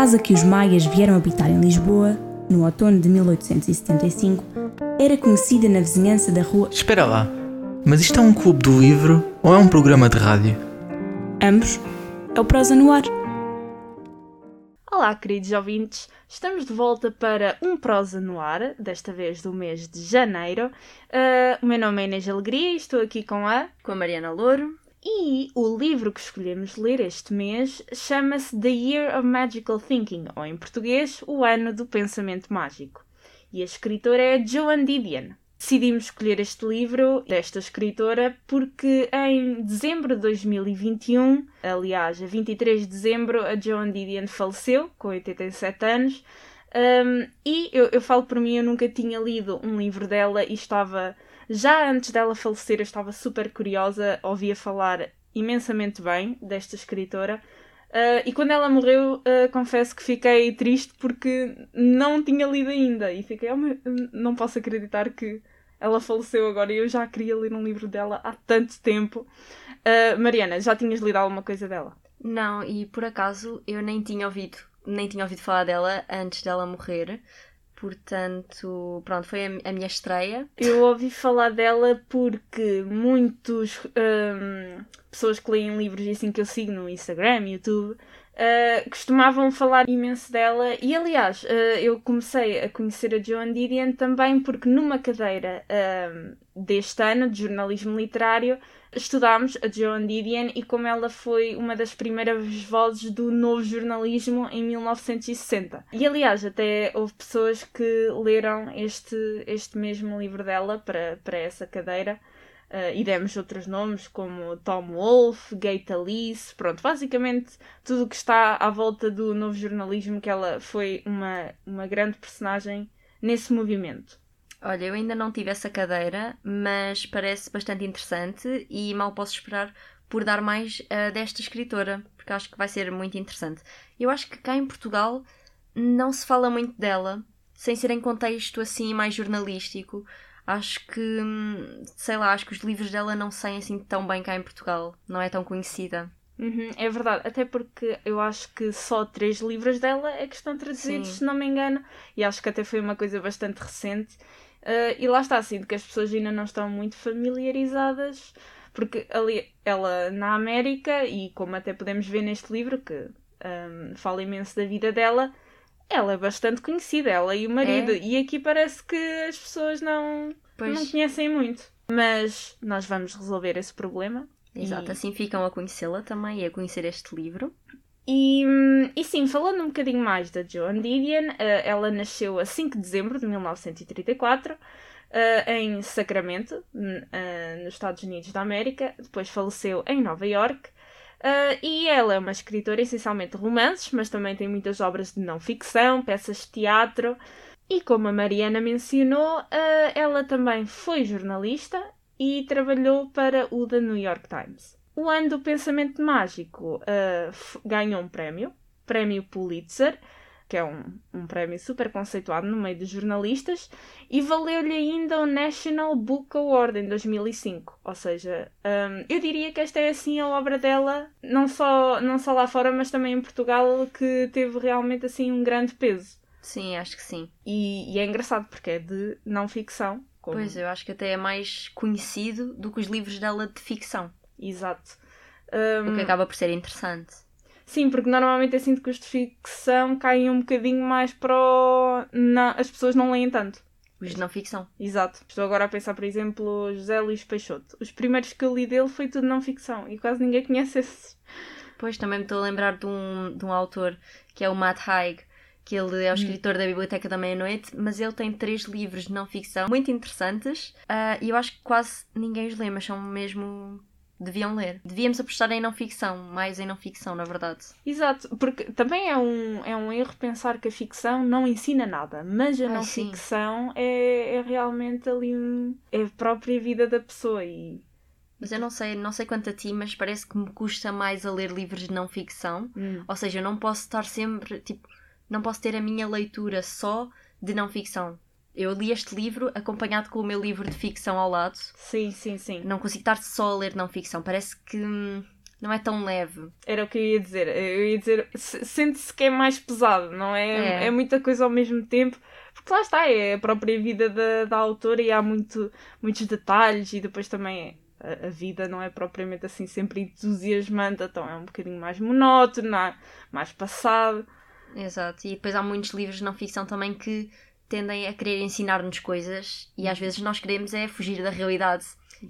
casa que os maias vieram habitar em Lisboa, no outono de 1875, era conhecida na vizinhança da rua. Espera lá, mas isto é um clube do livro ou é um programa de rádio? Ambos. É o Prosa no Ar. Olá, queridos ouvintes. Estamos de volta para um Prosa no Ar, desta vez do mês de janeiro. Uh, o meu nome é Inês Alegria e estou aqui com a. Com a Mariana Louro. E o livro que escolhemos ler este mês chama-se The Year of Magical Thinking, ou em português, O Ano do Pensamento Mágico. E a escritora é Joan Didion. Decidimos escolher este livro desta escritora porque em dezembro de 2021, aliás, a 23 de dezembro, a Joan Didion faleceu, com 87 anos. Um, e eu, eu falo por mim, eu nunca tinha lido um livro dela e estava já antes dela falecer, eu estava super curiosa, ouvia falar imensamente bem desta escritora. Uh, e quando ela morreu, uh, confesso que fiquei triste porque não tinha lido ainda. E fiquei, oh, não posso acreditar que ela faleceu agora e eu já queria ler um livro dela há tanto tempo. Uh, Mariana, já tinhas lido alguma coisa dela? Não, e por acaso eu nem tinha ouvido, nem tinha ouvido falar dela antes dela morrer. Portanto, pronto, foi a, minha estreia. Eu ouvi falar dela porque muitos um, pessoas que leem livros e assim que eu sigo no Instagram, YouTube, uh, costumavam falar imenso dela. E aliás, uh, eu comecei a conhecer a Joan Didion também porque numa cadeira uh, deste ano de jornalismo literário estudámos a Joan Didion e como ela foi uma das primeiras vozes do novo jornalismo em 1960. E aliás, até houve pessoas que leram este, este mesmo livro dela para, para essa cadeira. Uh, e demos outros nomes como Tom Wolfe, Gate Alice, pronto, basicamente tudo o que está à volta do novo jornalismo, que ela foi uma, uma grande personagem nesse movimento. Olha, eu ainda não tive essa cadeira, mas parece bastante interessante e mal posso esperar por dar mais uh, desta escritora, porque acho que vai ser muito interessante. Eu acho que cá em Portugal não se fala muito dela, sem ser em contexto assim mais jornalístico. Acho que, hum, sei lá, acho que os livros dela não saem assim tão bem cá em Portugal, não é tão conhecida. Uhum, é verdade, até porque eu acho que só três livros dela é que estão traduzidos, Sim. se não me engano, e acho que até foi uma coisa bastante recente. Uh, e lá está, assim, que as pessoas ainda não estão muito familiarizadas, porque ali ela na América, e como até podemos ver neste livro, que um, fala imenso da vida dela, ela é bastante conhecida, ela e o marido. É? E aqui parece que as pessoas não, não conhecem muito. Mas nós vamos resolver esse problema. Exato, e... assim ficam a conhecê-la também e a conhecer este livro. E, e sim, falando um bocadinho mais da Joan Didion, uh, ela nasceu a 5 de dezembro de 1934 uh, eh, em Sacramento, uh, nos Estados Unidos da América. Depois faleceu em Nova York. e ela é uma escritora essencialmente de romances, mas também tem muitas obras de não ficção, peças de teatro. E como a Mariana mencionou, ela também foi jornalista e trabalhou para o The New York Times. O ano do pensamento mágico uh, ganhou um prémio, prémio Pulitzer, que é um, um prémio super conceituado no meio dos jornalistas, e valeu-lhe ainda o National Book Award em 2005. Ou seja, um, eu diria que esta é assim a obra dela, não só, não só lá fora, mas também em Portugal, que teve realmente assim um grande peso. Sim, acho que sim. E, e é engraçado porque é de não ficção. Como... Pois, eu acho que até é mais conhecido do que os livros dela de ficção. Exato. Um, o que acaba por ser interessante. Sim, porque normalmente assim de custo de ficção caem um bocadinho mais para o... Não, as pessoas não leem tanto. Os de não ficção. Exato. Estou agora a pensar, por exemplo, José Luís Peixoto. Os primeiros que eu li dele foi tudo não ficção e quase ninguém conhece esses. Pois, também me estou a lembrar de um, de um autor que é o Matt Haig, que ele é o hum. escritor da Biblioteca da Meia-Noite, mas ele tem três livros de não ficção muito interessantes uh, e eu acho que quase ninguém os lê, mas são mesmo deviam ler. Devíamos apostar em não ficção, mais em não ficção, na verdade. Exato, porque também é um, é um erro pensar que a ficção não ensina nada, mas a Ai, não ficção é, é realmente ali um, é a própria vida da pessoa e mas eu não sei, não sei quanto a ti, mas parece que me custa mais a ler livros de não ficção. Hum. Ou seja, eu não posso estar sempre, tipo, não posso ter a minha leitura só de não ficção eu li este livro acompanhado com o meu livro de ficção ao lado. Sim, sim, sim. Não consigo estar só a ler não ficção. Parece que, não é tão leve. Era o que eu ia dizer. Eu ia dizer, se- sente-se que é mais pesado, não é? É. É, muita coisa ao mesmo tempo. Porque lá está, é a própria vida da, da autora e há muito, muitos detalhes e depois também a, a vida não é propriamente assim sempre entusiasmante, então é um bocadinho mais monótono, mais passado. Exato. E depois há muitos livros de não ficção também que tendem a querer ensinar-nos coisas e às vezes nós queremos é fugir da realidade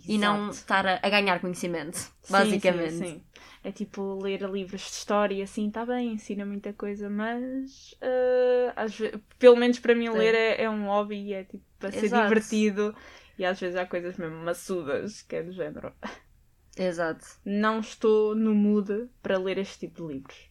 e não Exato. estar a, a ganhar conhecimento, Sim, basicamente. Sim, sim. É tipo ler livros de história, assim, está bem, ensina muita coisa, mas eh, às ve- pelo menos para mim ler é, é um hobby é tipo para ser Exato. divertido e às vezes há coisas mesmo maçudas que é do género. Exato. Não estou no mood para ler este tipo de livros.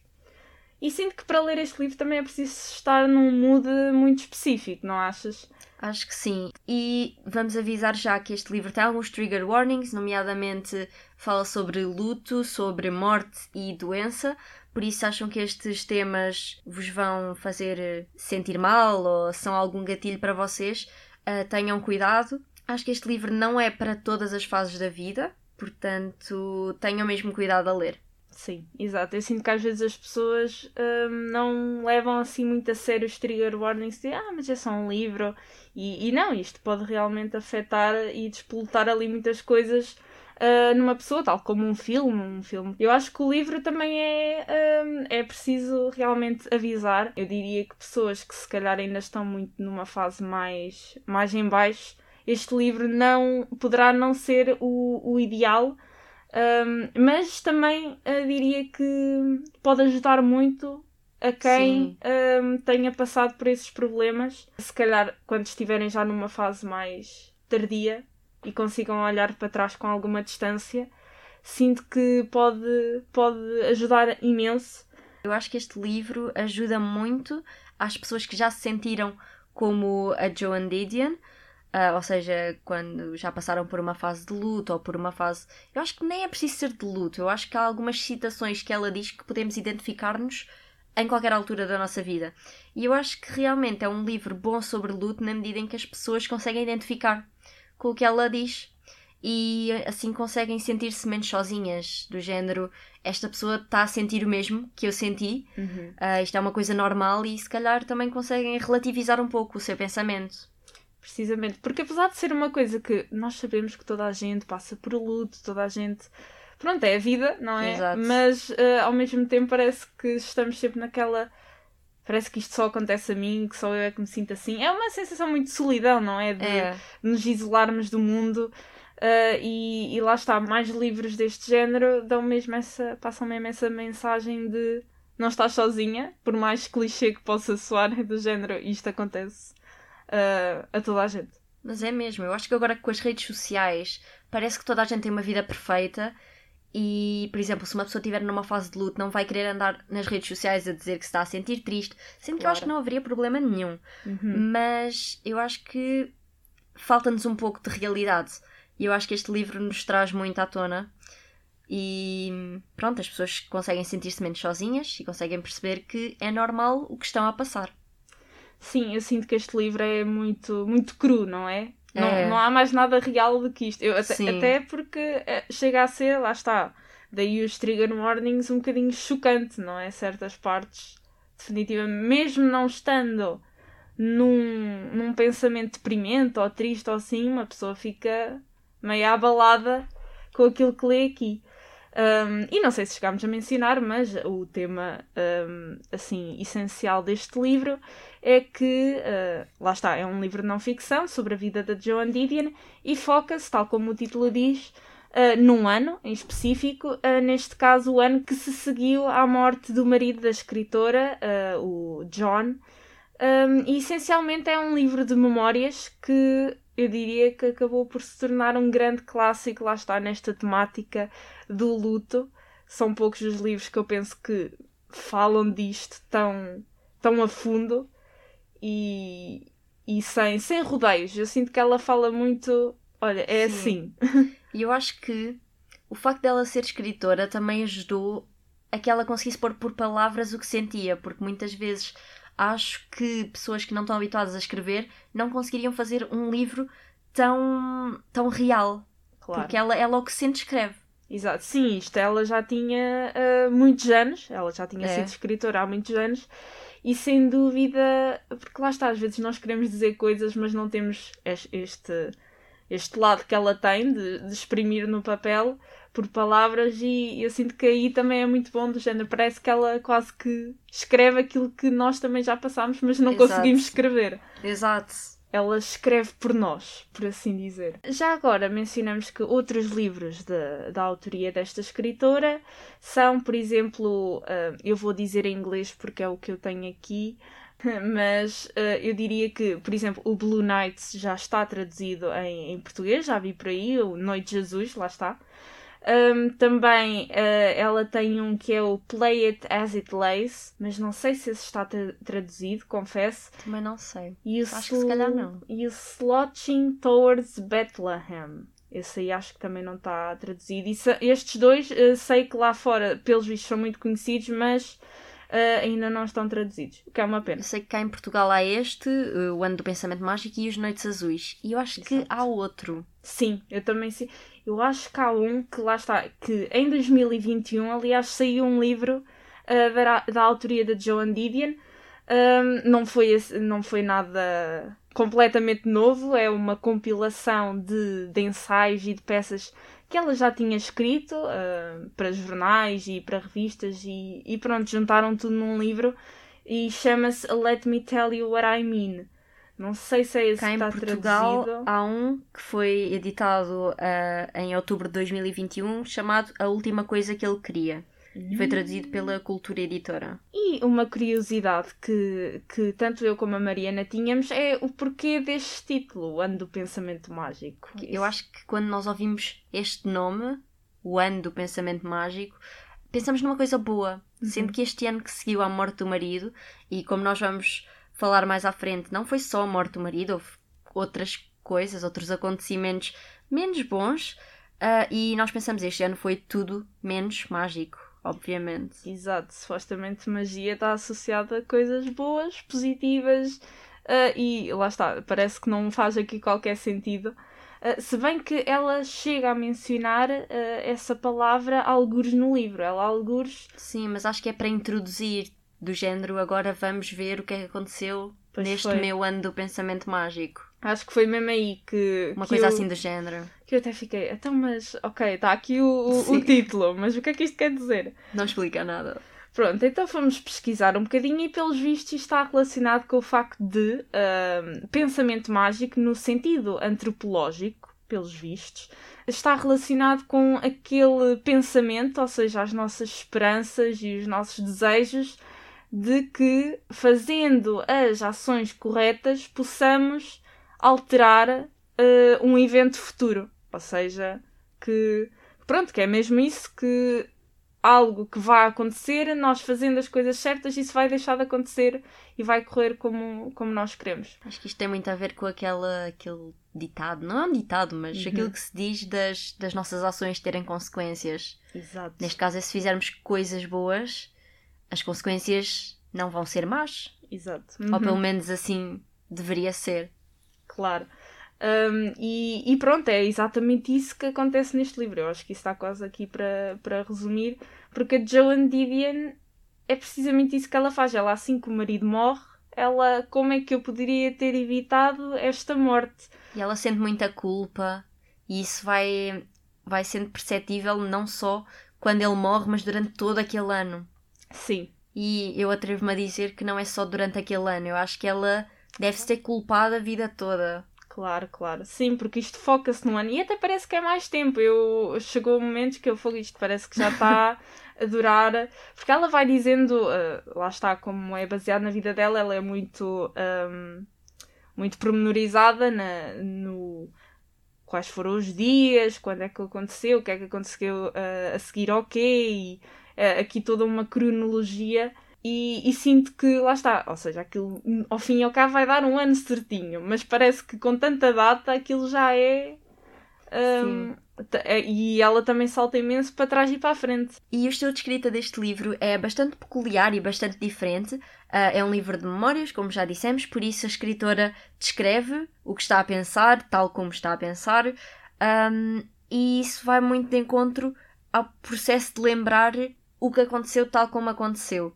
E sinto que para ler este livro também é preciso estar num mood muito específico, não achas? Acho que sim. E vamos avisar já que este livro tem alguns trigger warnings, nomeadamente fala sobre luto, sobre morte e doença. Por isso, acham que estes temas vos vão fazer sentir mal ou são algum gatilho para vocês? Ah, tenham cuidado. Acho que este livro não é para todas as fases da vida, portanto, tenham mesmo cuidado a ler. Sim, exato. Eu sinto que às vezes as pessoas hum, não levam assim muito a sério os trigger warnings de ah, mas é só um livro. E, e não, isto pode realmente afetar e despolutar ali muitas coisas ah, numa pessoa, tal como um filme, um filme. Eu acho que o livro também é, hum, é preciso realmente avisar. Eu diria que pessoas que se calhar ainda estão muito numa fase mais, mais em baixo, este livro não poderá não ser o, o ideal. Um, mas também uh, diria que pode ajudar muito a quem um, tenha passado por esses problemas. Se calhar, quando estiverem já numa fase mais tardia e consigam olhar para trás com alguma distância, sinto que pode, pode ajudar imenso. Eu acho que este livro ajuda muito às pessoas que já se sentiram como a Joan Didion, ah, ou seja, quando já passaram por uma fase de luto ou por uma fase. Eu acho que nem é preciso ser de luto, eu acho que há algumas citações que ela diz que podemos identificar-nos em qualquer altura da nossa vida. E eu acho que realmente é um livro bom sobre luto na medida em que as pessoas conseguem identificar com o que ela diz e assim conseguem sentir-se menos sozinhas, do género esta pessoa está a sentir o mesmo que eu senti, ah, isto é uma coisa normal e se calhar também conseguem relativizar um pouco o seu pensamento. Precisamente, porque apesar de ser uma coisa que nós sabemos que toda a gente passa por luto, toda a gente. Pronto, é a vida, não é? Exato. Mas eh, ao mesmo tempo parece que estamos sempre naquela. Parece que isto só acontece a mim, que só eu é que me sinto assim. É uma sensação muito de solidão, não é? De É, nos isolarmos do mundo. eh, e, e lá está, mais livros deste género dão mesmo essa, passam mesmo essa mensagem de não estás sozinha, por mais clichê que possa soar, do género isto acontece eh, a toda a gente. mas é mesmo. Eu acho que agora com as redes sociais parece que toda a gente tem uma vida perfeita e, por exemplo, se uma pessoa estiver numa fase de luto, não vai querer andar nas redes sociais a dizer que se está a sentir triste, sendo que eu acho que Claro. não haveria problema nenhum. Uhum. mas eu acho que falta-nos um pouco de realidade. E eu acho que este livro nos traz muito à tona. E pronto, as pessoas conseguem sentir-se menos sozinhas e conseguem perceber que é normal o que estão a passar. Sim, eu sinto que este livro é muito, muito cru, não é? Não, É. não há mais nada real do que isto. Eu, até, até porque eh, chega a ser, lá está, daí os trigger warnings um bocadinho chocante, não é? Certas partes, definitivamente, mesmo não estando num, num pensamento deprimente ou triste ou assim, uma pessoa fica meio abalada com aquilo que lê aqui. Um, e não sei se chegámos a mencionar, mas o tema um, assim essencial deste livro é que, uh, lá está, é um livro de não ficção sobre a vida da Joan Didion e foca-se, tal como o título diz, uh, num ano em específico, uh, neste caso o ano que se seguiu à morte do marido da escritora, uh, o John. Um, e essencialmente é um livro de memórias que eu diria que acabou por se tornar um grande clássico, lá está, nesta temática do luto. São poucos os livros que eu penso que falam disto tão, tão a fundo e, e sem, sem rodeios. Eu sinto que ela fala muito. Olha, é Sim. assim. E eu acho que o facto dela ser escritora também ajudou a que ela conseguisse pôr por palavras o que sentia, porque muitas vezes acho que pessoas que não estão habituadas a escrever não conseguiriam fazer um livro tão, tão real. Claro. Porque ela, ela o que sente escreve. Exato, sim, isto ela já tinha uh, muitos anos, ela já tinha É. sido escritora há muitos anos e sem dúvida, porque lá está, às vezes nós queremos dizer coisas, mas não temos es- este, este lado que ela tem de, de exprimir no papel por palavras e eu sinto que aí também é muito bom do género, parece que ela quase que escreve aquilo que nós também já passámos, mas não Exato. conseguimos escrever. Exato. Ela escreve por nós, por assim dizer. Já agora mencionamos que outros livros da da autoria desta escritora são, por exemplo, ah, eu vou dizer em inglês porque é o que eu tenho aqui, mas ah, eu diria que, por exemplo, o Blue Nights já está traduzido em, em português, já vi por aí, o Noite de Jesus, lá está. Um, também ah, ela tem um que é o Play It As It Lays, mas não sei se esse está tra- traduzido, confesso. Também não sei. E Acho que se calhar não. E o Slotching Towards Bethlehem. Esse aí acho que também não está traduzido. E estes dois eh, sei que lá fora, pelos vistos, são muito conhecidos, mas eh, ainda não estão traduzidos. O que é uma pena. Eu sei que cá em Portugal há este, uh, o Ano do Pensamento Mágico e os Noites Azuis. E eu acho que Exato. há outro. Sim, eu também sei. Eu acho que há um que lá está, que em 2021, aliás, saiu um livro eh, da, da autoria da Joan Didion. Um, não, foi, não foi nada completamente novo, é uma compilação de, de ensaios e de peças que ela já tinha escrito ah, para jornais e para revistas e, e pronto, juntaram tudo num livro e chama-se Let Me Tell You What I Mean. Não sei se é esse Cá que em está Portugal traduzido. há um que foi editado uh, em outubro de 2021 chamado A Última Coisa que Ele Queria. E foi traduzido pela Cultura Editora. E uma curiosidade que, que tanto eu como a Mariana tínhamos é o porquê deste título, o Ano do Pensamento Mágico. Eu acho que quando nós ouvimos este nome, o ano do pensamento mágico, pensamos numa coisa boa. Sendo que este ano que seguiu à morte do marido, e como nós vamos falar mais à frente, não foi só a morte do marido, houve outras coisas, outros acontecimentos menos bons, ah, e nós pensamos este ano foi tudo menos mágico, obviamente. Exato, supostamente magia está associada a coisas boas, positivas, ah, e lá está, parece que não faz aqui qualquer sentido. Ah, se bem que ela chega a mencionar ah, essa palavra algures no livro, ela algures Sim, mas acho que é para introduzir do género agora vamos ver o que é que aconteceu Pois neste foi. meu ano do pensamento mágico. acho que foi mesmo aí que. Uma que coisa eu- assim do género. Que eu até fiquei, então, mas ok, está aqui o, o- título, mas o que é que isto quer dizer? Não explica nada. Pronto, então fomos pesquisar um bocadinho e, pelos vistos, isto está relacionado com o facto de ahm, pensamento mágico, no sentido antropológico, pelos vistos, está relacionado com aquele pensamento, ou seja, as nossas esperanças e os nossos desejos de que, fazendo as ações corretas, possamos alterar eh, um evento futuro. Ou seja, que pronto, que é mesmo isso que algo que vai acontecer, nós fazendo as coisas certas, isso vai deixar de acontecer e vai correr como, como nós queremos. Acho que isto tem muito a ver com aquela, aquele ditado, não é um ditado, mas Uhum. aquilo que se diz das, das nossas ações terem consequências. Exato. Neste caso, é se fizermos coisas boas, as consequências não vão ser más. Exato. Ou Uhum. pelo menos assim deveria ser. Claro. Um, e, e pronto, é exatamente isso que acontece neste livro. Eu acho que isso está quase aqui para, para resumir, porque a Joan Didion é precisamente isso que ela faz. Ela, assim que o marido morre, ela, como é que eu poderia ter evitado esta morte? E ela sente muita culpa, e isso vai, vai sendo perceptível não só quando ele morre, mas durante todo aquele ano. Sim, E eu atrevo-me a dizer que não é só durante aquele ano. Eu acho que ela deve ser culpada a vida toda. Claro, claro. Sim, porque isto foca-se no ano. E até parece que é mais tempo. Eu chegou momentos que eu fogo isto parece que já está a durar. Porque ela vai dizendo, ah, lá está, como é baseado na vida dela, ela é muito, ahm, muito pormenorizada na, no quais foram os dias, quando é que aconteceu, o que é que aconteceu ah, a seguir ao quê, e ah, aqui toda uma cronologia. E, e sinto que lá está, ou seja, aquilo ao fim e ao cabo vai dar um ano certinho, mas parece que com tanta data aquilo já é. t- é- e ela também salta imenso para trás e para a frente. E o estilo de escrita deste livro é bastante peculiar e bastante diferente. Ah, é um livro de memórias, como já dissemos, por isso a escritora descreve o que está a pensar, tal como está a pensar, Ahm, e isso vai muito de encontro ao processo de lembrar o que aconteceu tal como aconteceu.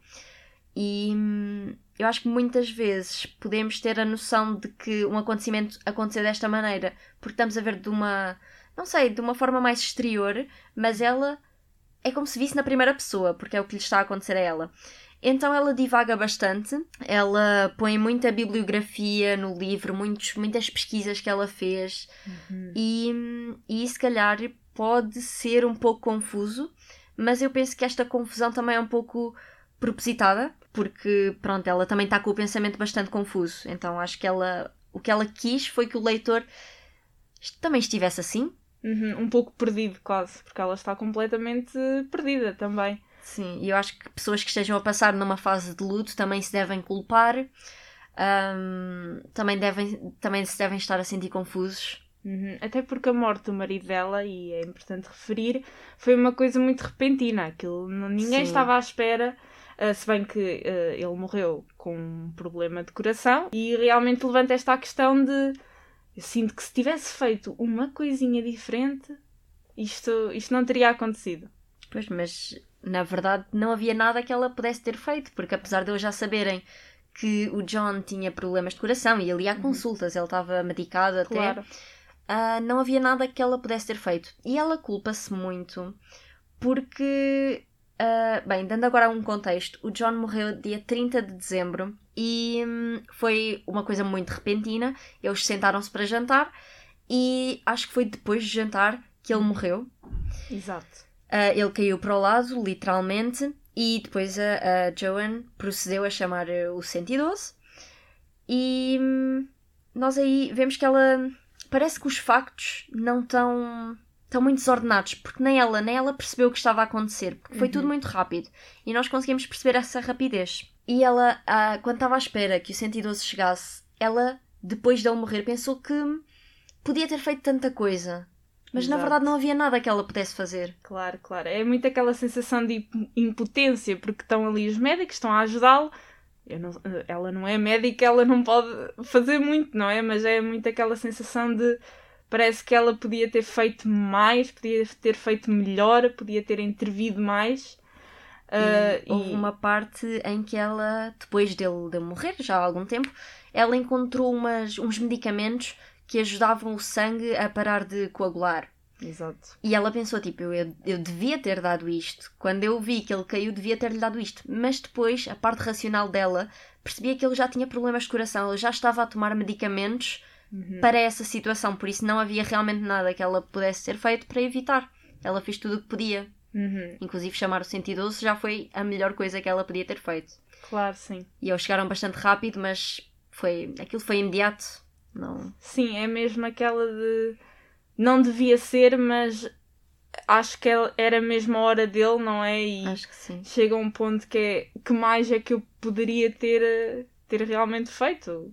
E hum, eu acho que muitas vezes podemos ter a noção de que um acontecimento aconteceu desta maneira porque estamos a ver de uma, não sei, de uma forma mais exterior, mas ela é como se visse na primeira pessoa, porque é o que lhe está a acontecer a ela. Então ela divaga bastante, ela põe muita bibliografia no livro, muitos, muitas pesquisas que ela fez, Uhum. e, e se calhar pode ser um pouco confuso, mas eu penso que esta confusão também é um pouco propositada, porque pronto, ela também está com o pensamento bastante confuso. Então acho que ela o que ela quis foi que o leitor também estivesse assim. Uhum, Um pouco perdido, quase, porque ela está completamente perdida também. Sim, e eu acho que pessoas que estejam a passar numa fase de luto também se devem culpar, também, devem, também se devem estar a sentir confusos. Uhum, Até porque a morte do marido dela, e é importante referir, foi uma coisa muito repentina. Aquilo, ninguém Sim. estava à espera, ah, se bem que ah, ele morreu com um problema de coração, e realmente levanta esta questão de. Eu sinto que se tivesse feito uma coisinha diferente, isto, isto não teria acontecido. Pois, mas na verdade não havia nada que ela pudesse ter feito, porque apesar de eles já saberem que o John tinha problemas de coração e ele ia a consultas, ele estava medicado até, Claro. ah, não havia nada que ela pudesse ter feito. E ela culpa-se muito porque, ah, bem, dando agora um contexto, o John morreu dia 30 de dezembro e hum, foi uma coisa muito repentina. Eles sentaram-se para jantar e acho que foi depois de jantar que ele morreu. Exato. Ah, ele caiu para o lado, literalmente, e depois a, a Joan procedeu a chamar eh, o 112. E hum, nós aí vemos que ela. Parece que os factos não estão. Estão muito desordenados, porque nem ela nem ela percebeu o que estava a acontecer, porque foi tudo muito rápido. E nós conseguimos perceber essa rapidez. E ela, ah, quando estava à espera que o 112 chegasse, ela, depois de ele morrer, pensou que podia ter feito tanta coisa. Mas na Exato. verdade não havia nada que ela pudesse fazer. Claro, claro. É muito aquela sensação de imp- impotência, porque estão ali os médicos, estão a ajudá-lo. Ela não é médica, ela não pode fazer muito, não é? Mas é muito aquela sensação de. Parece que ela podia ter feito mais, podia ter feito melhor, podia ter intervido mais. E houve uma parte em que ela, depois dele, de morrer, já há algum tempo, ela encontrou umas, uns medicamentos que ajudavam o sangue a parar de coagular. Exato. E ela pensou, tipo, eu, eu, eu devia ter dado isto. Quando eu vi que ele caiu, devia ter-lhe dado isto. Mas depois, a parte racional dela, percebia que ele já tinha problemas de coração, ele já estava a tomar medicamentos Uhum. para essa situação, por isso não havia realmente nada que ela pudesse ser feito para evitar. Ela fez tudo o que podia. Uhum. Inclusive chamar o 112 já foi a melhor coisa que ela podia ter feito. Claro, sim. E eles chegaram bastante rápido, mas foi aquilo foi imediato. Não. Sim, é mesmo aquela de. Não devia ser, mas acho que era mesmo a hora dele, não é? E Acho que sim. chega a um ponto que é que mais é que eu poderia ter, eh, ter realmente feito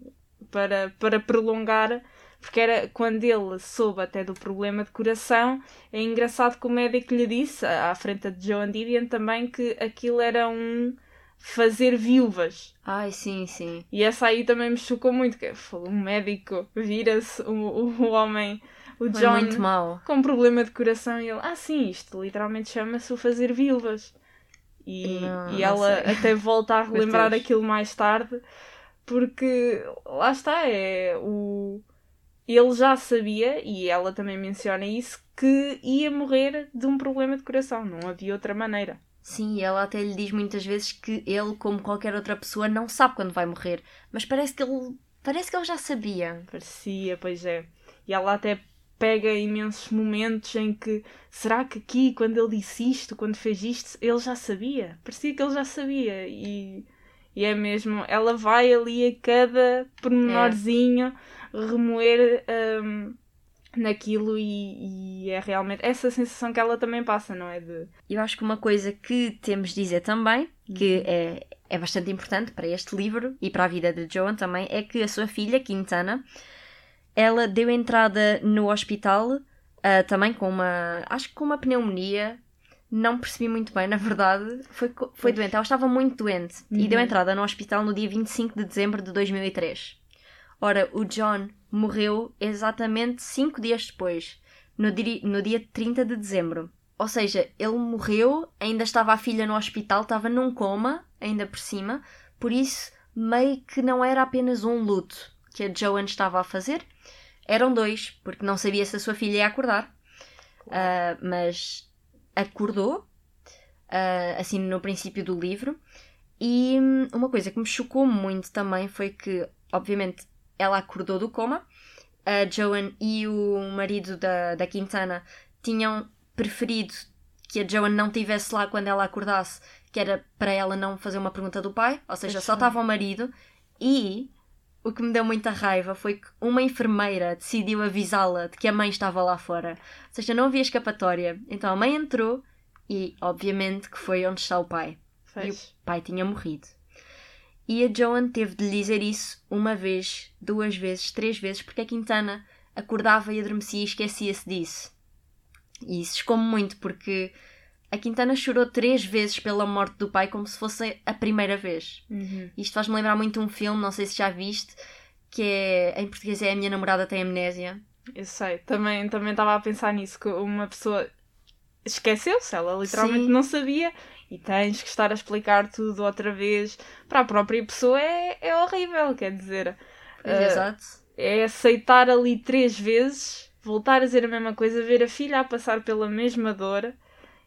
para, para prolongar. Porque era quando ele soube até do problema de coração, é engraçado que o médico lhe disse, à frente de Joan Didion também, que aquilo era um fazer viúvas. Ai, sim, sim. E essa aí também me chocou muito, que foi um médico, vira-se o, o, homem, o Foi John, muito mau. com um problema de coração e ele, ah sim, isto literalmente chama-se o fazer viúvas. E, Não, e ela até volta a relembrar aquilo mais tarde, porque lá está, é o... Ele já sabia, e ela também menciona isso, que ia morrer de um problema de coração, não havia outra maneira. Sim, e ela até lhe diz muitas vezes que ele, como qualquer outra pessoa, não sabe quando vai morrer. Mas parece que ele. Parece que ele já sabia. Parecia, pois é. E ela até pega imensos momentos em que será que aqui, quando ele disse isto, quando fez isto, ele já sabia? Parecia que ele já sabia. E, e é mesmo, ela vai ali a cada pormenorzinho remoer hum, naquilo e, e é realmente essa sensação que ela também passa, não é? De Eu acho que uma coisa que temos de dizer também, que é, é bastante importante para este livro e para a vida de Joan também, é que a sua filha, Quintana, ela deu entrada no hospital ah, também com uma. Acho que com uma pneumonia. Não percebi muito bem, na verdade. Foi, foi doente, ela estava muito doente e Uhum. deu entrada no hospital no dia 25 de dezembro de 2003. Ora, o John morreu exatamente cinco dias depois, no, diri- no dia 30 de dezembro. ou seja, ele morreu, ainda estava a filha no hospital, estava num coma, ainda por cima, por isso meio que não era apenas um luto que a Joan estava a fazer, eram dois, porque não sabia se a sua filha ia acordar. Uh, mas acordou, uh, assim no princípio do livro. E hum, uma coisa que me chocou muito também foi que, obviamente, ela acordou do coma. A Joan e o marido da, da Quintana tinham preferido que a Joan não estivesse lá quando ela acordasse, que era para ela não fazer uma pergunta do pai, ou seja, só estava o marido. E o que me deu muita raiva foi que uma enfermeira decidiu avisá-la de que a mãe estava lá fora. Ou seja, não havia escapatória. Então a mãe entrou e, obviamente, que foi onde está o pai. Fez. E o pai tinha morrido. E a Joan teve de lhe dizer isso uma vez, duas vezes, três vezes, porque a Quintana acordava e adormecia e esquecia-se disso. E isso escome muito, porque a Quintana chorou três vezes pela morte do pai, como se fosse a primeira vez. Uhum. Isto faz-me lembrar muito um filme, não sei se já viste, que é, em português é A Minha Namorada Tem Amnésia. Eu sei, também também estava a pensar nisso, que uma pessoa esqueceu-se, ela literalmente Sim. não sabia e tens que estar a explicar tudo outra vez. Para a própria pessoa é, é horrível, quer dizer, Ah, Exato. é aceitar ali três vezes, voltar a dizer a mesma coisa, ver a filha a passar pela mesma dor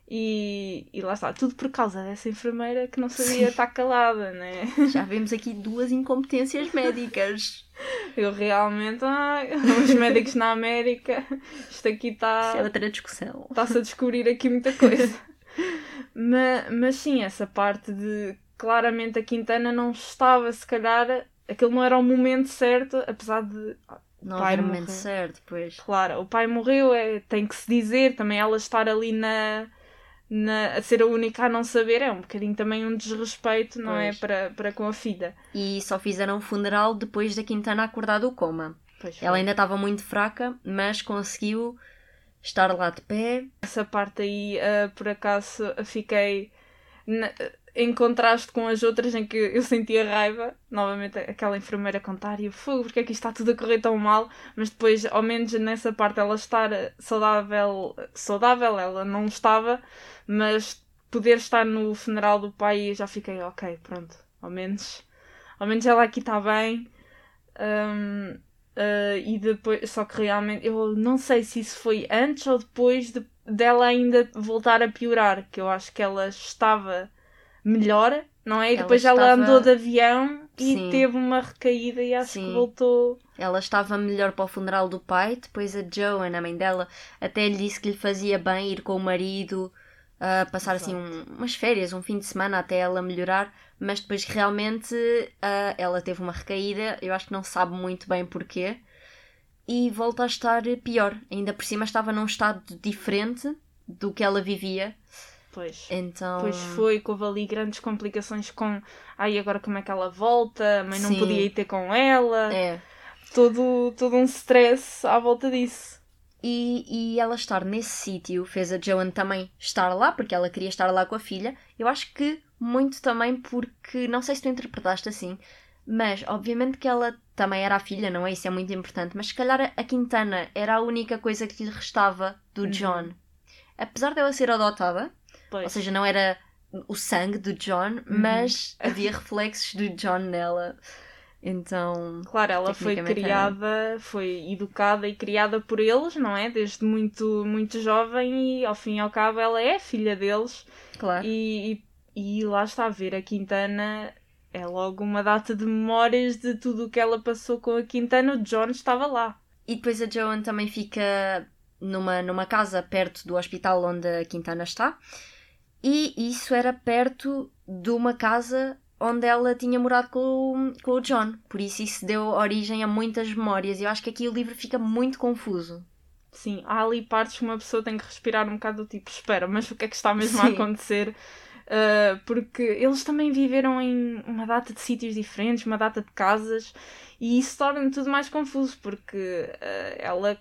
e, e lá está, tudo por causa dessa enfermeira que não sabia Sim. estar calada, né? Já vemos aqui duas incompetências médicas. Eu realmente, ai, os médicos na América, isto aqui está. Isso é outra discussão. está-se a descobrir aqui muita coisa. mas, mas sim, essa parte de claramente a Quintana não estava, se calhar, aquele não era o momento certo, apesar de. Não Pai havia morreu. momento certo, pois. Claro, o pai morreu, é, tem que se dizer, também ela estar ali na. Na, a ser a única a não saber é um bocadinho também um desrespeito, não é? Pois. Para, para com a filha. E só fizeram o funeral depois da Quintana acordar do coma. Ela ainda estava muito fraca, mas conseguiu estar lá de pé. Essa parte aí, ah, por acaso, fiquei na- em contraste com as outras em que eu sentia raiva. Novamente, aquela enfermeira contar e o fogo, porque é que isto está tudo a correr tão mal. Mas depois, ao menos nessa parte, ela estar saudável, saudável, ela não estava, mas poder estar no funeral do pai, eu já fiquei, ok, pronto, ao menos, ao menos ela aqui está bem. Hum, Uh, e depois, só que realmente eu não sei se isso foi antes ou depois de, dela ainda voltar a piorar, que eu acho que ela estava melhor, não é? E Ela depois ela estava- andou de avião e Sim. teve uma recaída e acho Sim. que voltou. Ela estava melhor para o funeral do pai. Depois a Joan, a mãe dela, até lhe disse que lhe fazia bem ir com o marido, a passar assim um- umas férias, um fim de semana até ela melhorar. Mas depois realmente ah, ela teve uma recaída. Eu acho que não sabe muito bem porquê. E volta a estar pior. Ainda por cima estava num estado diferente do que ela vivia. Pois. Então. Pois foi, que houve ali grandes complicações com. Ai, agora como é que ela volta? A mãe não Sim. podia ir ter com ela. É. Todo, todo um stress à volta disso. E, e ela estar nesse sítio fez a Joan também estar lá, porque ela queria estar lá com a filha. Eu acho que muito também porque, não sei se tu interpretaste assim, mas obviamente que ela também era a filha, não é? Isso é muito importante. Mas se calhar a- Quintana era a única coisa que lhe restava do Uhum. John. Apesar dela ser adotada, Pois. ou seja, não era o sangue do John, mas havia reflexos do John nela. Então, Claro, ela foi criada, foi educada e criada por eles, não é? Desde muito, muito jovem e ao fim e ao cabo ela é filha deles. claro. E, e, e lá está a ver a Quintana, é logo uma data de memórias de tudo o que ela passou com a Quintana. O John estava lá. E depois a Joan também fica numa, numa casa perto do hospital onde a Quintana está. E isso era perto de uma casa onde ela tinha morado com, o- com o John. Por isso isso deu origem a muitas memórias. E eu acho que aqui o livro fica muito confuso. Sim, há ali partes que uma pessoa tem que respirar um bocado do tipo, espera, mas o que é que está mesmo a Sim. acontecer? Uh, porque eles também viveram em uma data de sítios diferentes, uma data de casas, e isso torna tudo mais confuso, porque uh, ela.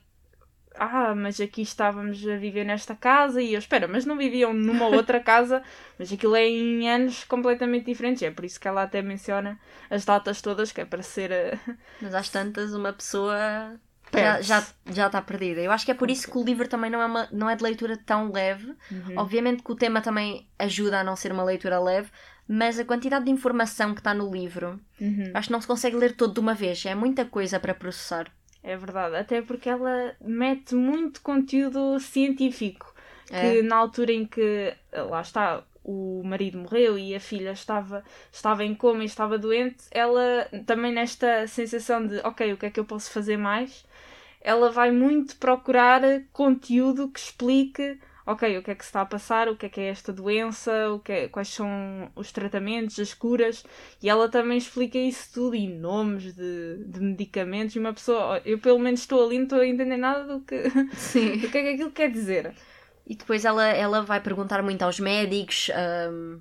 Ah, mas aqui estávamos a viver nesta casa e eu espera, mas não viviam numa outra casa, mas aquilo é em anos completamente diferentes. É por isso que ela até menciona as datas todas, que é para ser. uh, Mas às tantas uma pessoa já, já, já está perdida. Eu acho que é por isso que o livro também não é, uma, não é de leitura tão leve. Uhum. Obviamente que o tema também ajuda a não ser uma leitura leve, mas a quantidade de informação que está no livro, Uhum. acho que não se consegue ler todo de uma vez. É muita coisa para processar. É verdade, até porque ela mete muito conteúdo científico. Que É. na altura em que, lá está, o marido morreu e a filha estava, estava em coma e estava doente, ela também nesta sensação de, ok, o que é que eu posso fazer mais? Ela vai muito procurar conteúdo que explique, ok, o que é que se está a passar, o que é que é esta doença, o que é- quais são os tratamentos, as curas, e ela também explica isso tudo e nomes de, de medicamentos. E uma pessoa, eu pelo menos estou ali, não estou a entender nada do que, Sim. do que é que aquilo quer dizer. E depois ela, ela vai perguntar muito aos médicos ahm,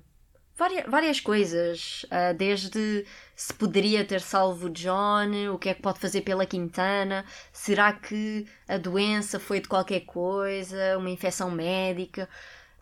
várias, várias coisas, ah, desde se poderia ter salvo John, o que é que pode fazer pela Quintana, será que a doença foi de qualquer coisa, uma infecção médica.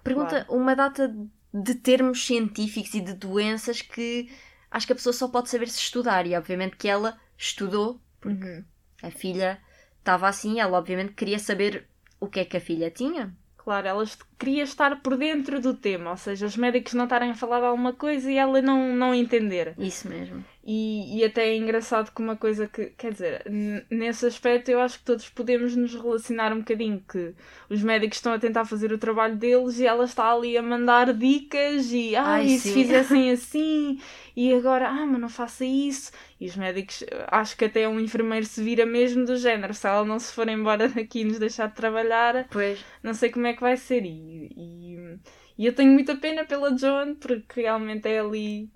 Pergunta uma data de termos científicos e de doenças que acho que a pessoa só pode saber se estudar, e obviamente que ela estudou, Uhum. a filha estava assim, ela obviamente queria saber o que é que a filha tinha. Claro, ela est- queria estar por dentro do tema, ou seja, os médicos não estarem a falar de alguma coisa e ela não, não entender. Isso mesmo. E, e até é engraçado que uma coisa que, quer dizer, nesse aspecto eu acho que todos podemos nos relacionar um bocadinho, que os médicos estão a tentar fazer o trabalho deles e ela está ali a mandar dicas e, ah, Ai, e se fizessem assim, e agora, ah, mas não faça isso. E os médicos, acho que até um enfermeiro se vira mesmo do género, se ela não se for embora daqui e nos deixar de trabalhar, Pois. não sei como é que vai ser. E, e, e eu tenho muita pena pela Joan, porque realmente é ali.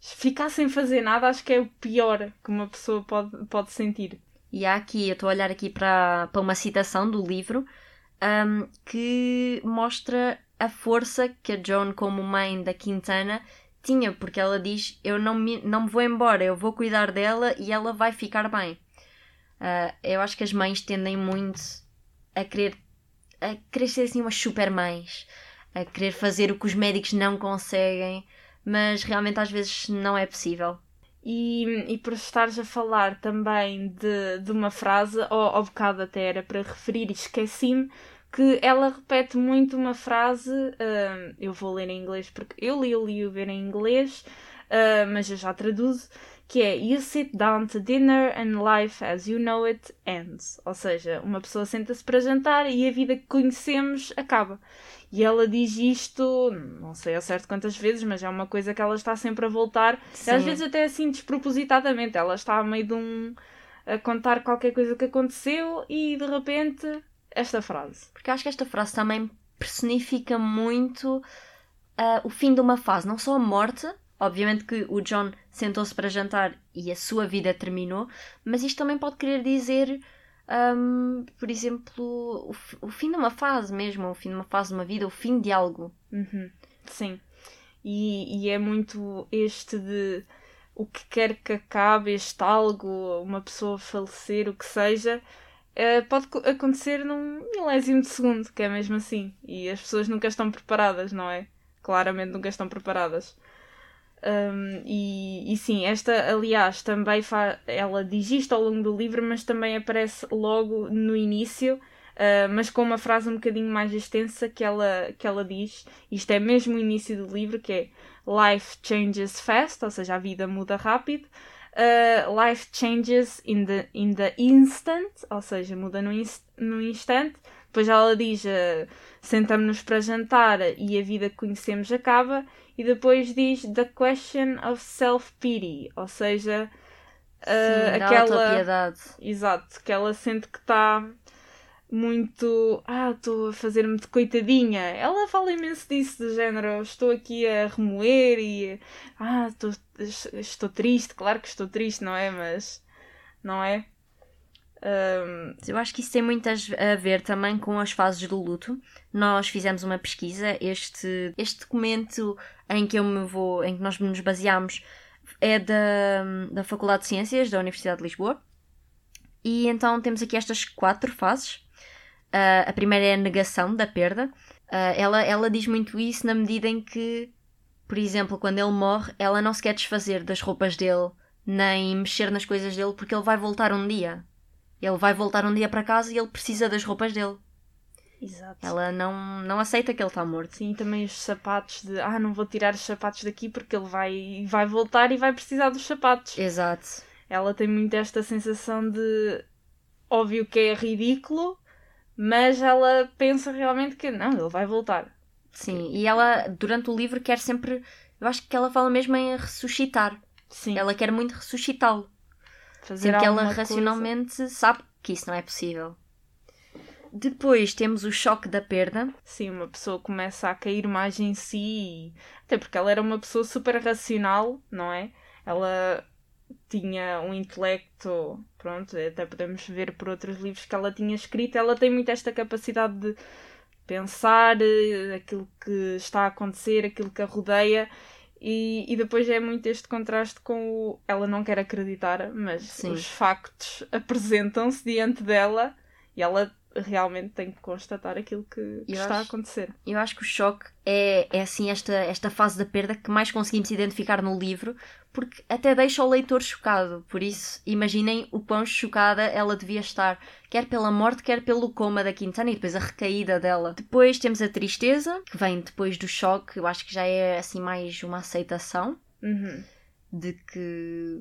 Ficar sem fazer nada acho que é o pior que uma pessoa pode, pode sentir. E há aqui, eu estou a olhar aqui para, para uma citação do livro ahm, que mostra a força que a Joan, como mãe da Quintana, tinha, porque ela diz: Eu não me, não me vou embora, eu vou cuidar dela e ela vai ficar bem. Ah, eu acho que as mães tendem muito a querer, a querer ser assim umas super mães, a querer fazer o que os médicos não conseguem, mas realmente às vezes não é possível. E, e por estares a falar também de, de uma frase, ao, ao bocado até era para referir e esqueci-me, que ela repete muito uma frase, hum, eu vou ler em inglês porque eu li o livro em inglês, hum, mas eu já traduzo, que é You sit down to dinner and life as you know it ends. Ou seja, uma pessoa senta-se para jantar e a vida que conhecemos acaba. E ela diz isto, não sei ao certo quantas vezes, mas é uma coisa que ela está sempre a voltar. Às vezes até assim despropositadamente. Ela está a meio de um. a contar qualquer coisa que aconteceu e de repente esta frase. Porque acho que esta frase também personifica muito ah, o fim de uma fase, não só a morte. Obviamente que o John sentou-se para jantar e a sua vida terminou, mas isto também pode querer dizer, ahm, por exemplo, o, o fim de uma fase mesmo, o fim de uma fase de uma vida, o fim de algo. Uhum, Sim. E, e é muito este de o que quer que acabe, este algo, uma pessoa falecer, o que seja, eh, pode co- acontecer num milésimo de segundo, que é mesmo assim. E as pessoas nunca estão preparadas, não é? Claramente nunca estão preparadas. Um, e, e sim, esta, aliás, também ela diz isto ao longo do livro, mas também aparece logo no início, uh, mas com uma frase um bocadinho mais extensa que ela, que ela diz. Isto é mesmo o início do livro, que é Life changes fast, ou seja, a vida muda rápido. Uh, life changes in the, in the instant, ou seja, muda no, inst no instante. Depois ela diz: uh, sentamos-nos para jantar e a vida que conhecemos acaba. E depois diz: The question of self-pity, ou seja, uh, Sim, aquela. autopiedade. Exato, que ela sente que está muito. Ah, estou a fazer-me de coitadinha. Ela fala imenso disso, do género. "Eu Estou aqui a remoer e. Ah, estou, estou triste. Claro que estou triste, não é? Mas. Não é? Ahm, Eu acho que isso tem muito a ver também com as fases do luto. Nós fizemos uma pesquisa, este, este documento em que eu me vou, em que nós nos baseamos é da, da Faculdade de Ciências da Universidade de Lisboa. E então temos aqui estas quatro fases. Ah, a primeira é a negação da perda. Ah, ela, ela diz muito isso na medida em que, por exemplo, quando ele morre, ela não se quer desfazer das roupas dele, nem mexer nas coisas dele, porque ele vai voltar um dia. Ele vai voltar um dia para casa e ele precisa das roupas dele. Exato. Ela não, não aceita que ele está morto. Sim, também os sapatos de ah, não vou tirar os sapatos daqui porque ele vai, vai voltar e vai precisar dos sapatos. Exato. Ela tem muito esta sensação de óbvio que é ridículo, mas ela pensa realmente que não, ele vai voltar. Sim, e ela durante o livro quer sempre. Eu acho que ela fala mesmo em ressuscitar. Sim. Ela quer muito ressuscitá-lo. Fazer Sendo que ela alguma coisa. racionalmente sabe que isso não é possível. Depois temos o choque da perda. Sim, uma pessoa começa a cair mais em si, até porque ela era uma pessoa super racional, não é? Ela tinha um intelecto, pronto, até podemos ver por outros livros que ela tinha escrito, ela tem muito esta capacidade de pensar eh, aquilo que está a acontecer, aquilo que a rodeia. E, e depois é muito este contraste com o. Ela não quer acreditar, mas Sim. os factos apresentam-se diante dela e ela realmente tem que constatar aquilo que, que está a acho- acontecer. Eu acho que o choque é, é assim esta, esta fase da perda que mais conseguimos identificar no livro, porque até deixa o leitor chocado. Por isso, imaginem o quão chocada ela devia estar, quer pela morte, quer pelo coma da Quintana e depois a recaída dela. Depois temos a tristeza, que vem depois do choque, eu acho que já é assim mais uma aceitação Uhum. de que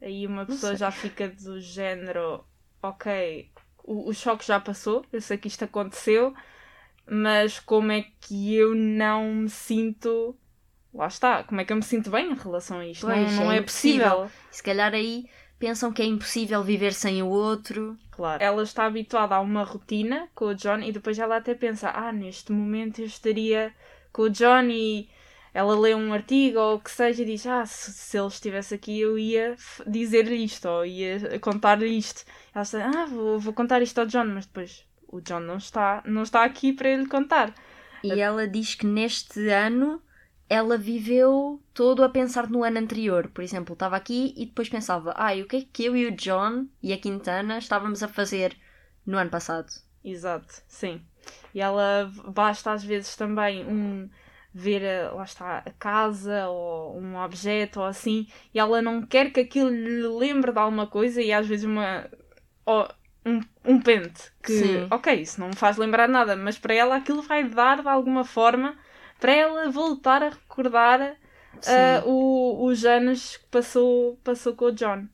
Aí uma pessoa já fica do género, ok, o, o choque já passou, eu sei que isto aconteceu, mas como é que eu não me sinto. Lá está, como é que eu me sinto bem em relação a isto? Pois, não não é é, possível. se calhar aí pensam que é impossível viver sem o outro. Claro. Ela está habituada a uma rotina com o John e depois ela até pensa: ah, neste momento eu estaria com o John e ela lê um artigo ou o que seja e diz: ah, se, se ele estivesse aqui eu ia dizer-lhe isto ou ia contar-lhe isto. Ela está: ah, vou, vou contar isto ao John, mas depois o John não está, não está aqui para ele contar. E ela diz que neste ano ela viveu todo a pensar no ano anterior. Por exemplo, estava aqui e depois pensava: ai, o que é que eu e o John e a Quintana estávamos a fazer no ano passado? Exato, sim. E ela basta às vezes também um ver a- lá está a casa ou um objeto ou assim e ela não quer que aquilo lhe lembre de alguma coisa e às vezes uma ó, um, um pente que Sim. ok, isso não me faz lembrar nada, mas para ela aquilo vai dar de alguma forma para ela voltar a recordar ah, o, os anos que passou, passou com o John.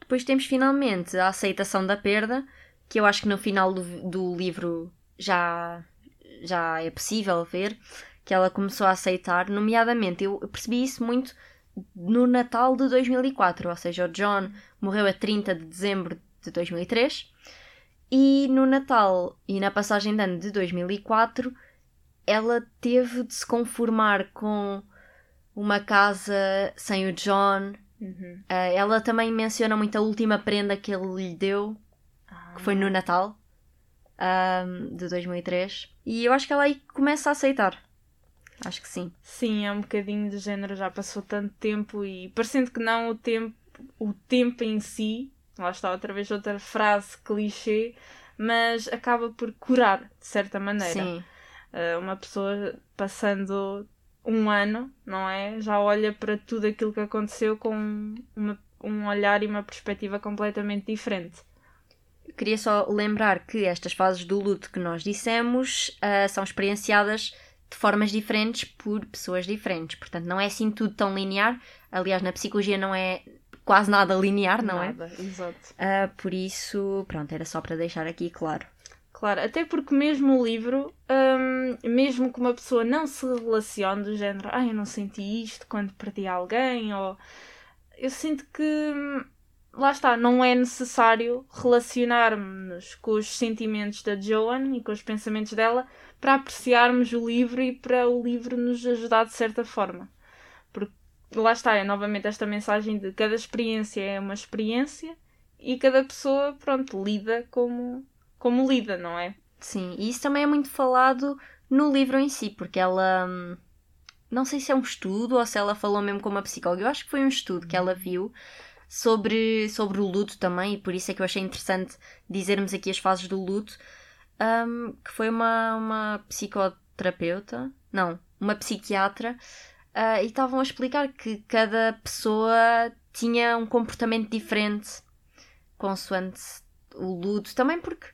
Depois temos finalmente a aceitação da perda, que eu acho que no final do, do livro já, já é possível ver, que ela começou a aceitar, nomeadamente, eu percebi isso muito no Natal de 2004, ou seja, o John morreu a 30 de dezembro de 2003 e no Natal e na passagem de ano de 2004 ela teve de se conformar com uma casa sem o John, Uhum. Uh, ela também menciona muito a última prenda que ele lhe deu, que foi no Natal um, de 2003. E eu acho que ela aí começa a aceitar. Acho que sim. Sim, é um bocadinho de género, já passou tanto tempo e parecendo que não o tempo, o tempo em si, lá está outra vez outra frase clichê, mas acaba por curar, de certa maneira. Sim. Uh, uma pessoa passando um ano, não é? Já olha para tudo aquilo que aconteceu com uma- um olhar e uma perspectiva completamente diferente. Queria só lembrar que estas fases do luto que nós dissemos uh, são experienciadas de formas diferentes por pessoas diferentes. Portanto, não é assim tudo tão linear. Aliás, na psicologia não é quase nada linear, não é? Nada, exato. Uh, por isso, pronto, era só para deixar aqui claro. Claro, até porque mesmo o livro, hum, mesmo que uma pessoa não se relacione do género, ah, eu não senti isto quando perdi alguém, ou eu sinto que hum, lá está, não é necessário relacionarmos com os sentimentos da Joan e com os pensamentos dela para apreciarmos o livro e para o livro nos ajudar de certa forma. Porque lá está, é novamente esta mensagem de cada experiência é uma experiência e cada pessoa, pronto, lida como, como lida, não é? Sim, e isso também é muito falado no livro em si, porque ela. hum, Não sei se é um estudo ou se ela falou mesmo com uma psicóloga. Eu acho que foi um estudo que ela viu sobre, sobre o luto também, e por isso é que eu achei interessante dizermos aqui as fases do luto. Hum, que foi uma, uma psicoterapeuta, não, uma psiquiatra, ah, e estavam a explicar que cada pessoa tinha um comportamento diferente consoante o luto. Também porque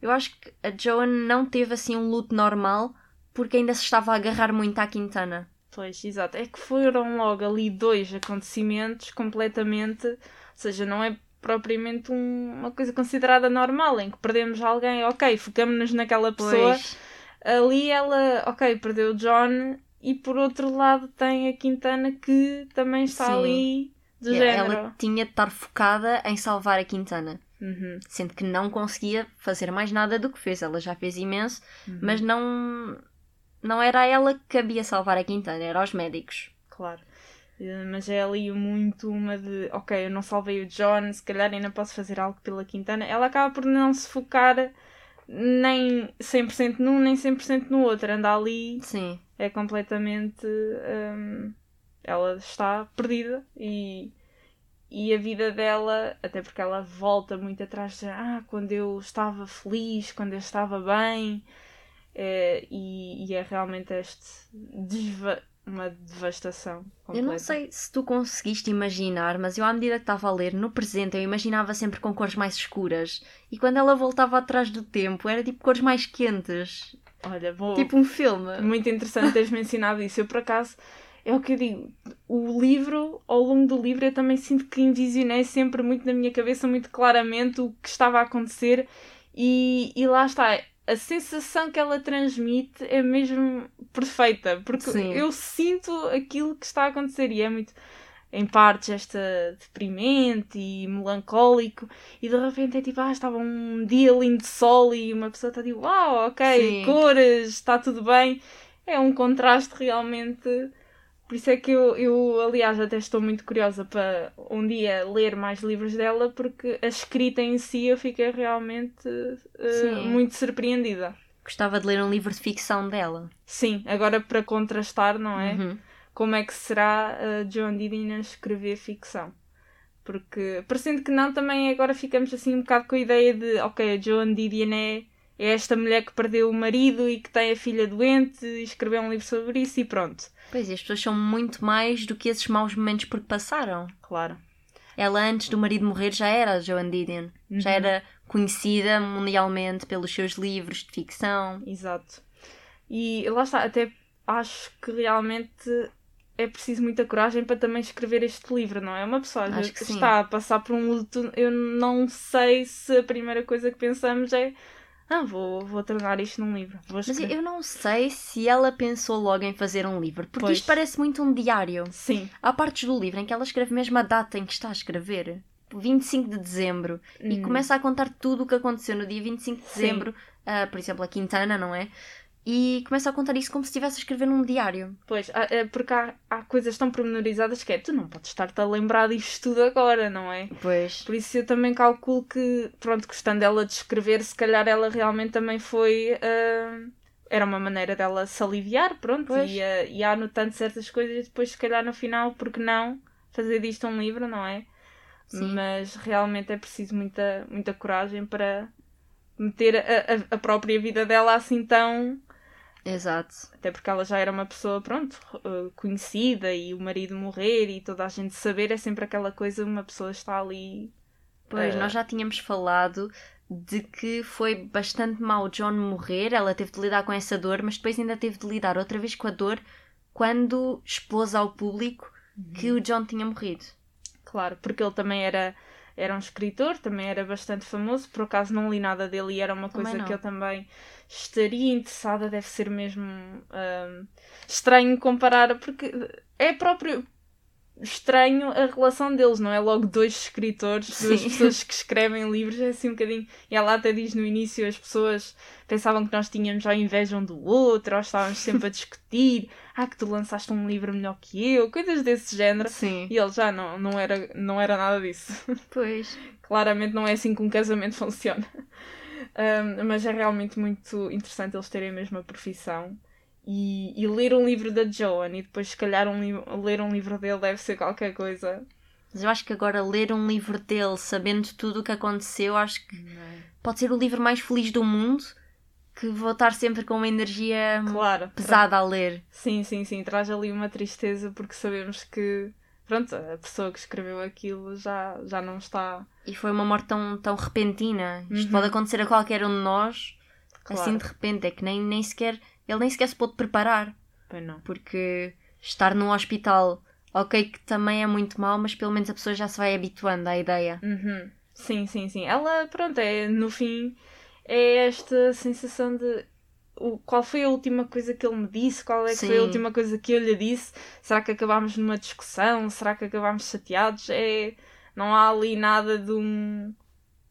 eu acho que a Joan não teve assim um luto normal porque ainda se estava a agarrar muito à Quintana. Pois, exato. É que foram logo ali dois acontecimentos completamente. Ou seja, não é propriamente um- uma coisa considerada normal, em que perdemos alguém, ok, focamos-nos naquela pessoa. Pois, Ali ela, ok, perdeu o John, e por outro lado tem a Quintana que também está Sim. ali de género. ela tinha de estar focada em salvar a Quintana. Uhum, Sendo que não conseguia fazer mais nada do que fez. Ela já fez imenso, uhum, mas não, não era ela que cabia salvar a Quintana, era aos médicos. Claro. Eh, Mas é ali muito uma de, ok, eu não salvei o John, se calhar ainda posso fazer algo pela Quintana. Ela acaba por não se focar nem 100% num, nem 100% no outro. Anda ali, Sim, é completamente. hum, ela está perdida e, e a vida dela, até porque ela volta muito atrás de ah, quando eu estava feliz, quando eu estava bem, eh, e, e é realmente este desva- uma devastação. Eu Completa. não sei se tu conseguiste imaginar, mas eu, à medida que estava a ler, no presente, eu imaginava sempre com cores mais escuras. E quando ela voltava atrás do tempo, era tipo cores mais quentes. Olha, vou. Tipo um filme. Muito interessante teres mencionado isso. Eu, por acaso, é o que eu digo. O livro, ao longo do livro, eu também sinto que envisionei sempre muito na minha cabeça, muito claramente, o que estava a acontecer. E, e lá está. A sensação que ela transmite é mesmo perfeita. Porque Sim. eu sinto aquilo que está a acontecer. E é muito, em partes, esta deprimente e melancólico. E de repente é tipo, ah, estava um dia lindo de sol e uma pessoa está tipo, uau, ok, Sim. cores, está tudo bem. É um contraste realmente. Por isso é que eu, eu, aliás, até estou muito curiosa para um dia ler mais livros dela, porque a escrita em si eu fiquei realmente eh, Sim. muito surpreendida. Gostava de ler um livro de ficção dela. Sim, agora para contrastar, não é? Uhum. Como é que será a Joan Didion a escrever ficção? Porque, parecendo que não, também agora ficamos assim um bocado com a ideia de, ok, a Joan Didion é, é esta mulher que perdeu o marido e que tem a filha doente e escreveu um livro sobre isso e pronto. Pois, as pessoas são muito mais do que esses maus momentos por que passaram. Claro. Ela, antes do marido morrer, já era a Joan Didion. Já Uhum. era conhecida mundialmente pelos seus livros de ficção. Exato. E lá está, até acho que realmente é preciso muita coragem para também escrever este livro, não é? Uma pessoa que sim. está a passar por um luto, eu não sei se a primeira coisa que pensamos é ah, vou, vou tornar isto num livro. Mas eu não sei se ela pensou logo em fazer um livro, porque Pois. isto parece muito um diário. Sim. Há partes do livro em que ela escreve mesmo a data em que está a escrever. 25 de dezembro. E Hum. começa a contar tudo o que aconteceu no dia 25 de dezembro. ah, por exemplo, a Quintana, não é? E começa a contar isso como se estivesse a escrever num diário. Pois, é porque há, há coisas tão pormenorizadas que é, tu não podes estar-te a lembrar disto tudo agora, não é? Pois. Por isso eu também calculo que, pronto, gostando dela de escrever, se calhar ela realmente também foi. ah, era uma maneira dela se aliviar, pronto, Pois. e, ah, e anotando certas coisas e depois, se calhar, no final, porque não fazer disto um livro, não é? Sim. Mas realmente é preciso muita, muita coragem para meter a, a, a própria vida dela assim tão. Exato. Até porque ela já era uma pessoa, pronto, ah, conhecida e o marido morrer e toda a gente saber, é sempre aquela coisa, uma pessoa está ali. Pois, Ah. nós já tínhamos falado de que foi bastante mau o John morrer, ela teve de lidar com essa dor, mas depois ainda teve de lidar outra vez com a dor quando expôs ao público que o John tinha morrido. Claro, porque ele também era, era um escritor, também era bastante famoso. Por acaso não li nada dele e era uma Também coisa não. que eu também estaria interessada. Deve ser mesmo hum, estranho comparar, porque é próprio estranho a relação deles, não é? Logo dois escritores, duas Sim. pessoas que escrevem livros, é assim um bocadinho. E ela até diz no início: as pessoas pensavam que nós tínhamos já inveja um do outro, ou estávamos sempre a discutir. Ah, que tu lançaste um livro melhor que eu, coisas desse género. Sim. E ele já não, não, era, não era nada disso. Pois. Claramente não é assim que um casamento funciona. Um, mas é realmente muito interessante eles terem a mesma profissão. E, e ler um livro da Joan e depois, se calhar, um ler um livro dele deve ser qualquer coisa. Mas eu acho que agora ler um livro dele, sabendo tudo o que aconteceu, acho que pode ser o livro mais feliz do mundo, que vou estar sempre com uma energia Claro. pesada a ler. Sim, sim, sim. Traz ali uma tristeza porque sabemos que pronto, a pessoa que escreveu aquilo já, já não está. E foi uma morte tão, tão repentina. Isto Uhum. pode acontecer a qualquer um de nós, Claro. assim de repente. É que nem, nem sequer. Ele nem sequer se pôde preparar. Pois não. Porque estar num hospital, ok, que também é muito mau, mas pelo menos a pessoa já se vai habituando à ideia. Uhum. Sim, sim, sim. Ela, pronto, é, no fim, é esta sensação de o, qual foi a última coisa que ele me disse? Qual é que foi a última coisa que eu lhe disse? Será que acabámos numa discussão? Será que acabámos chateados? É, não há ali nada de um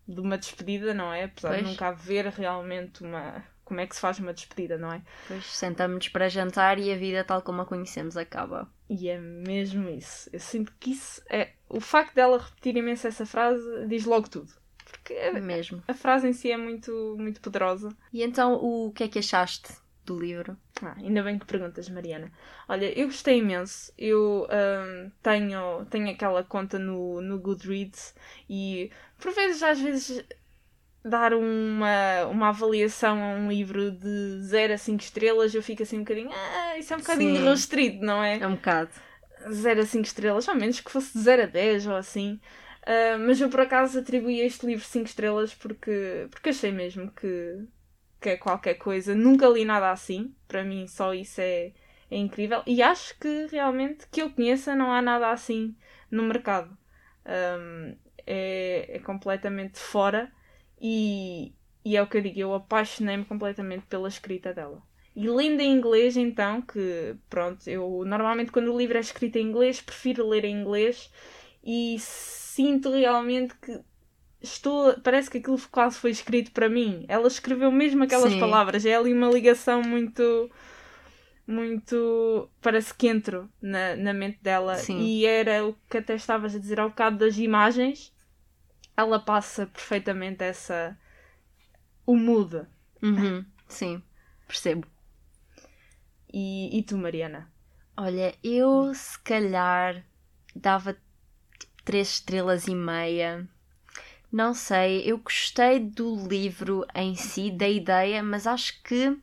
de uma despedida, não é? Apesar de Pois. nunca haver realmente uma como é que se faz uma despedida, não é? Depois sentamos-nos para jantar e a vida tal como a conhecemos acaba. E é mesmo isso. Eu sinto que isso é. O facto dela repetir imenso essa frase diz logo tudo. Porque a- Mesmo. a frase em si é muito, muito poderosa. E então, o que é que achaste do livro? Ah, ainda bem que perguntas, Mariana. Olha, eu gostei imenso. Eu ahm, tenho, tenho aquela conta no, no Goodreads e por vezes, às vezes, dar uma, uma avaliação a um livro de 0 a 5 estrelas, eu fico assim um bocadinho. Ah, isso é um bocadinho Sim. restrito, não é? É um bocado. 0 a 5 estrelas, ao menos que fosse de 0 a 10 ou assim. Ah, mas eu por acaso atribuí a este livro 5 estrelas porque, porque achei mesmo que, que é qualquer coisa. Nunca li nada assim. Para mim, só isso é, é incrível. E acho que realmente, que eu conheça, não há nada assim no mercado. Ahm, é, é completamente fora e, e é o que eu digo, eu apaixonei-me completamente pela escrita dela. E lendo em inglês, então, que pronto, eu normalmente quando o livro é escrito em inglês, prefiro ler em inglês e sinto realmente que estou. Parece que aquilo quase foi escrito para mim. Ela escreveu mesmo aquelas Sim. palavras, é ali uma ligação muito. Muito. Parece que entro na, na mente dela. Sim. E era o que até estavas a dizer ao bocado das imagens. Ela passa perfeitamente essa. O mood. Uhum, sim, percebo. E, e tu, Mariana? Olha, eu se calhar dava tipo, três estrelas e meia. Não sei, eu gostei do livro em si, da ideia, mas acho que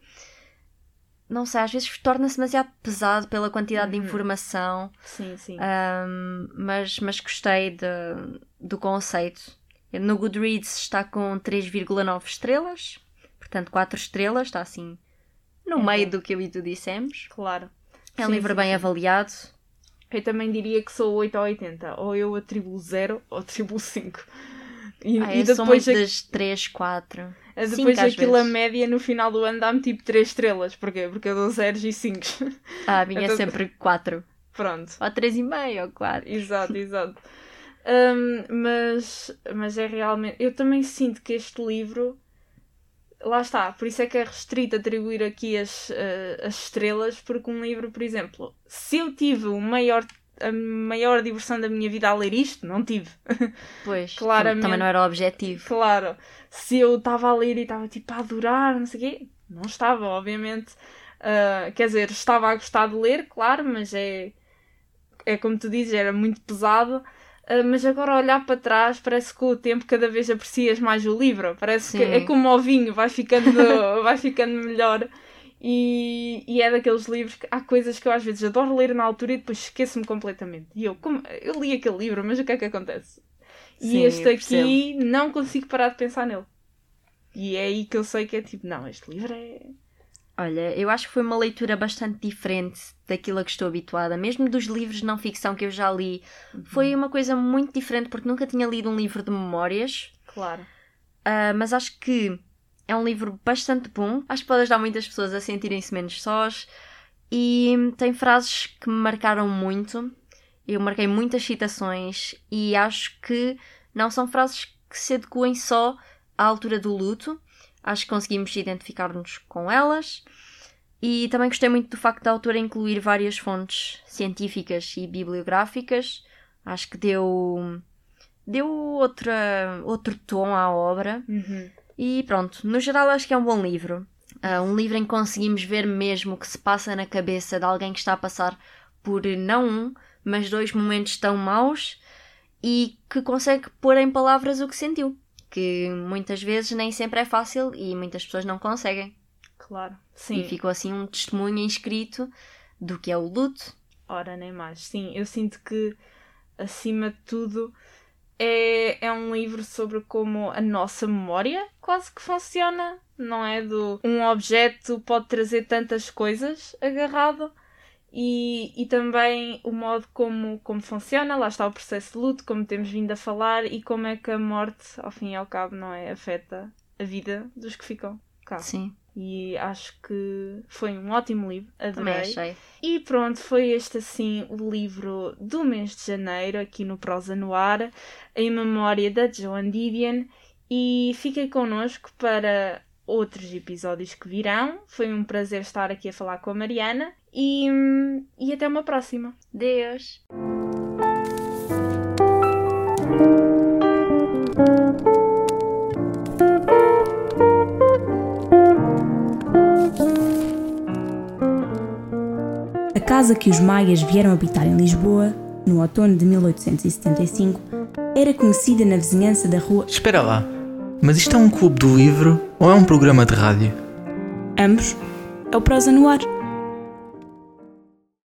não sei, às vezes torna-se demasiado pesado pela quantidade de Uhum. informação, Sim, sim. ahm, mas, mas gostei de- do conceito. No Goodreads está com 3,9 estrelas, portanto 4 estrelas, está assim no É meio do que eu e tu dissemos. Claro. É um Sim, livro sim, bem sim. avaliado. Eu também diria que sou 8 ou 80. Ou eu atribuo 0 ou atribuo 5. E, Ah, e depois, a- das 3, 4. a- depois aquilo a vezes. média no final do ano dá-me tipo 3 estrelas. Porquê? Porque eu dou 0 e 5. Ah, a minha é Então- sempre 4. Pronto. Ou 3,5 ou 4. Exato, exato. Hum, mas, mas é realmente. Eu também sinto que este livro. Lá está, por isso é que é restrito atribuir aqui as, eh, as estrelas, porque um livro, por exemplo, se eu tive o maior, a maior diversão da minha vida a ler isto, não tive. Pois, Claramente. também não era o objetivo. Claro, se eu estava a ler e estava tipo a adorar, não sei o quê, não estava, obviamente. Ah, quer dizer, estava a gostar de ler, claro, mas é, é como tu dizes, era muito pesado. Ah, mas agora olhar para trás, parece que com o tempo cada vez aprecias mais o livro. Parece que Sim. é como o vinho, vai ficando, vai ficando melhor. E, e é daqueles livros que há coisas que eu às vezes adoro ler na altura e depois esqueço-me completamente. E eu, como, eu li aquele livro, mas o que é que acontece? E Sim, este aqui não consigo parar de pensar nele. E é aí que eu sei que é tipo, não, este livro é. Olha, eu acho que foi uma leitura bastante diferente daquilo a que estou habituada, mesmo dos livros de não ficção que eu já li. Foi uma coisa muito diferente porque nunca tinha lido um livro de memórias, Claro. ah, mas acho que é um livro bastante bom. Acho que pode ajudar muitas pessoas a sentirem-se menos sós e tem frases que me marcaram muito. Eu marquei muitas citações e acho que não são frases que se adequem só à altura do luto. Acho que conseguimos identificar-nos com elas. E também gostei muito do facto da autora incluir várias fontes científicas e bibliográficas. Acho que deu, deu outra, outro tom à obra. Uhum. E pronto, no geral acho que é um bom livro. Ah, um livro em que conseguimos ver mesmo o que se passa na cabeça de alguém que está a passar por não um, mas dois momentos tão maus e que consegue pôr em palavras o que sentiu. Que muitas vezes nem sempre é fácil e muitas pessoas não conseguem. Claro. Sim. E ficou assim um testemunho inscrito do que é o luto. Ora, nem mais. Sim, eu sinto que acima de tudo, é, é um livro sobre como a nossa memória quase que funciona. Não é? Do um objeto pode trazer tantas coisas agarrado. E, e também o modo como, como funciona, lá está o processo de luto, como temos vindo a falar, e como é que a morte, ao fim e ao cabo, não é? Afeta a vida dos que ficam cá. Sim. E acho que foi um ótimo livro, Também adorei. achei. E pronto, foi este assim o livro do mês de janeiro, aqui no Prosa no Ar, em memória da Joan Didion. E fiquem connosco para outros episódios que virão. Foi um prazer estar aqui a falar com a Mariana e, e até uma próxima. Deus. A casa que os maias vieram habitar em Lisboa, no outono de 1875, era conhecida na vizinhança da rua. Espera lá, mas isto é um clube do livro ou é um programa de rádio? Ambos é o Prosa no Ar.